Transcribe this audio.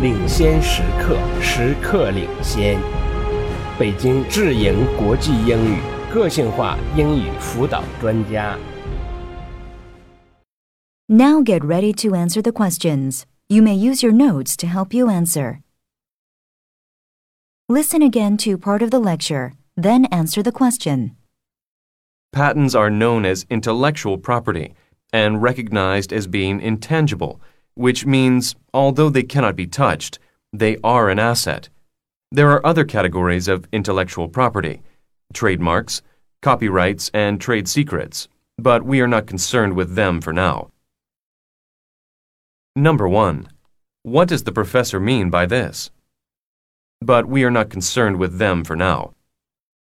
领先时刻，时刻领先。北京智盈国际英语个性化英语辅导专家。 Now get ready to answer the questions. You may use your notes to help you answer. Listen again to part of the lecture, then answer the question. Patents are known as intellectual property and recognized as being intangible, which means, although they cannot be touched, they are an asset. There are other categories of intellectual property trademarks, copyrights, and trade secrets, but we are not concerned with them for now. Number 1. What does the professor mean by this? But we are not concerned with them for now.